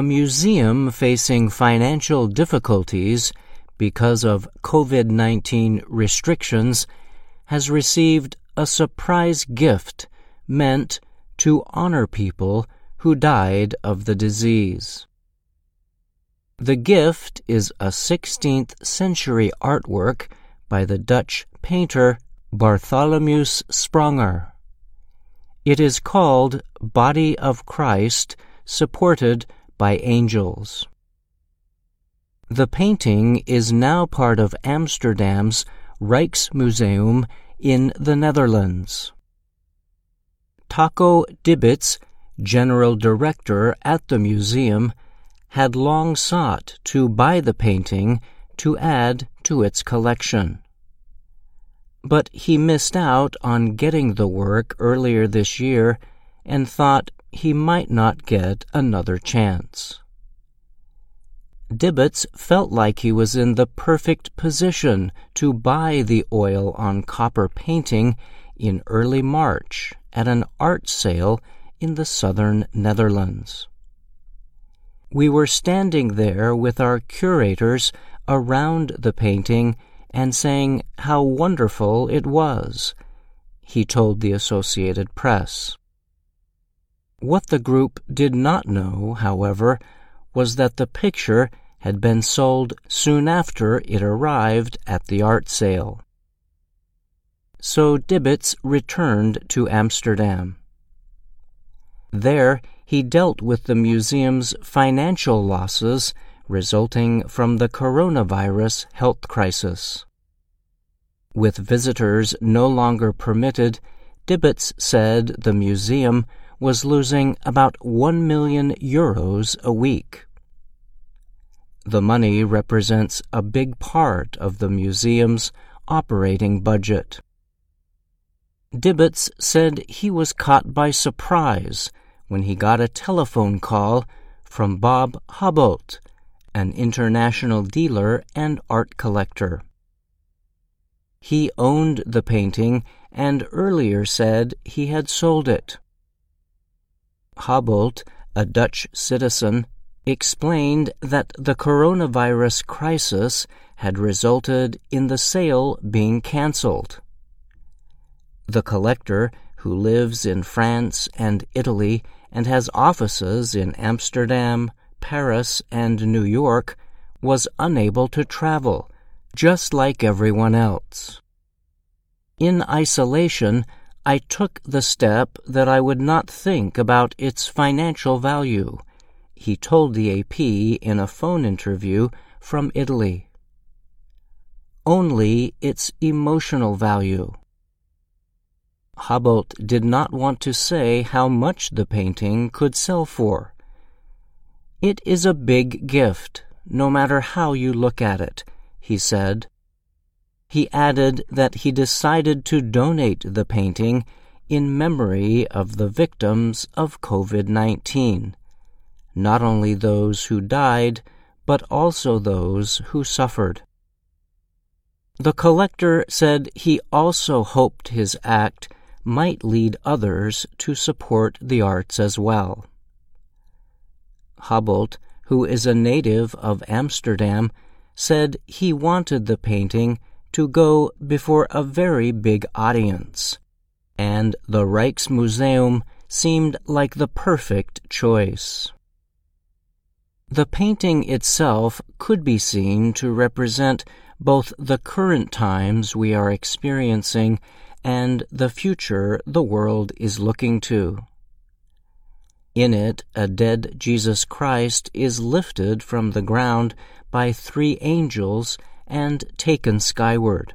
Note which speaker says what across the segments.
Speaker 1: A museum facing financial difficulties because of COVID 19 restrictions has received a surprise gift meant to honor people who died of the disease. The gift is a 16th century artwork by the Dutch painter Bartholomeus Spranger. It is called Body of Christ Supported by Angels. The painting is now part of Amsterdam's Rijksmuseum in the Netherlands. Taco Dibbits, general director at the museum, had long sought to buy the painting to add to its collection. But he missed out on getting the work earlier this year and thought he might not get another chance. Dibbits felt like he was in the perfect position to buy the oil on copper painting in early March at an art sale in the southern Netherlands. We were standing there with our curators around the painting and saying how wonderful it was, he told the Associated Press. What the group did not know, however, was that the picture had been sold soon after it arrived at the art sale. So Dibbits returned to Amsterdam. There, he dealt with the museum's financial losses resulting from the coronavirus health crisis. With visitors no longer permitted, Dibbits said the museum was losing about 1 million euros a week. The money represents a big part of the museum's operating budget. Dibbits said he was caught by surprise when he got a telephone call from Bob Haboldt, an international dealer and art collector. He owned the painting and earlier said he had sold it. Haboldt, a Dutch citizen, explained that the coronavirus crisis had resulted in the sale being canceled. The collector, who lives in France and Italy and has offices in Amsterdam, Paris, and New York, was unable to travel, just like everyone else. In isolation, I took the step that I would not think about its financial value, he told the AP in a phone interview from Italy. Only its emotional value. Haboldt did not want to say how much the painting could sell for. It is a big gift, no matter how you look at it, he said. He added that he decided to donate the painting in memory of the victims of COVID 19, not only those who died, but also those who suffered. The collector said he also hoped his act might lead others to support the arts as well. Haboldt, who is a native of Amsterdam, said he wanted the painting to go before a very big audience, and the Rijksmuseum seemed like the perfect choice. The painting itself could be seen to represent both the current times we are experiencing and the future the world is looking to. In it, a dead Jesus Christ is lifted from the ground by three angels and taken skyward.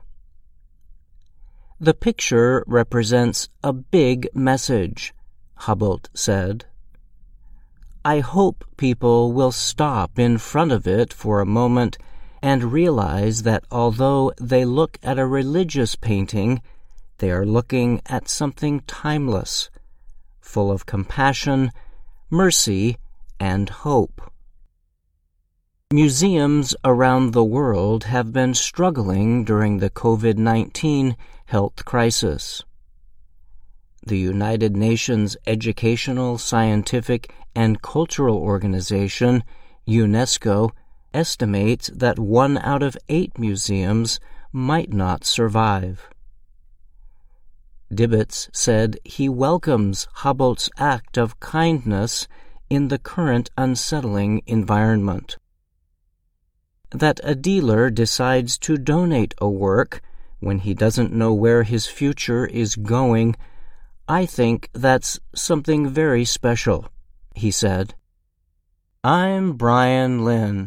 Speaker 1: The picture represents a big message, Haboldt said. I hope people will stop in front of it for a moment and realize that although they look at a religious painting, they are looking at something timeless, full of compassion, mercy, and hope. Museums around the world have been struggling during the COVID 19 health crisis. the United Nations Educational, Scientific, and Cultural Organization, UNESCO, estimates that one out of eight museums might not survive. Dibbits said he welcomes Haboldt's act of kindness in the current unsettling environment. That a dealer decides to donate a work when he doesn't know where his future is going, I think that's something very special, he said. I'm Brian Lynn.